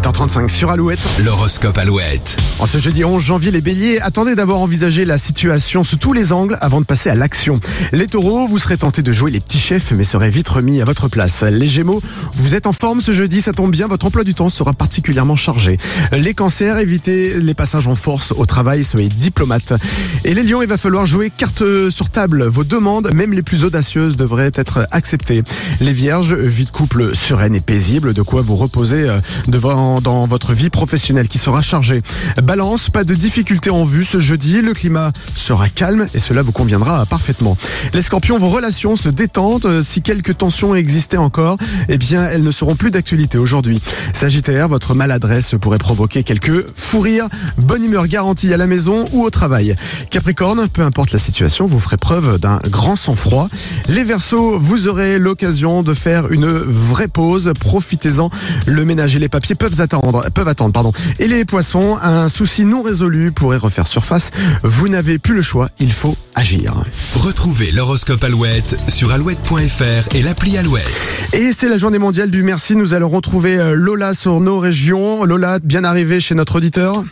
7h35 sur Alouette. L'horoscope Alouette. En ce jeudi 11 janvier, les béliers, attendez d'avoir envisagé la situation sous tous les angles avant de passer à l'action. Les taureaux, vous serez tentés de jouer les petits chefs mais serez vite remis à votre place. Les gémeaux, vous êtes en forme ce jeudi, ça tombe bien, votre emploi du temps sera particulièrement chargé. Les cancers, évitez les passages en force au travail, soyez diplomate. Et les lions, il va falloir jouer carte sur table. Vos demandes, même les plus audacieuses, devraient être acceptées. Les vierges, vie de couple sereine et paisible, de quoi vous reposer euh, dans votre vie professionnelle qui sera chargée. Balance, pas de difficultés en vue ce jeudi, le climat sera calme et cela vous conviendra parfaitement. Les scorpions, vos relations se détendent. Euh, Si quelques tensions existaient encore, eh bien elles ne seront plus d'actualité aujourd'hui. Sagittaire, votre maladresse pourrait provoquer quelques fous rires. Bonne humeur garantie à la maison ou au travail. Capricorne, peu importe la situation, vous ferez preuve d'un grand sang-froid. Les Verseaux, vous aurez l'occasion de faire une vraie pause. Profitez-en. Le ménage et les papiers peuvent attendre, peuvent attendre, pardon. Et les Poissons, un souci non résolu pourrait refaire surface. Vous n'avez plus le choix. Il faut agir. Retrouvez l'horoscope Alouette sur alouette.fr et l'appli Alouette. Et c'est la journée mondiale du merci. Nous allons retrouver euh, Lola sur nos régions. Lola, bien arrivée chez notre auditeur?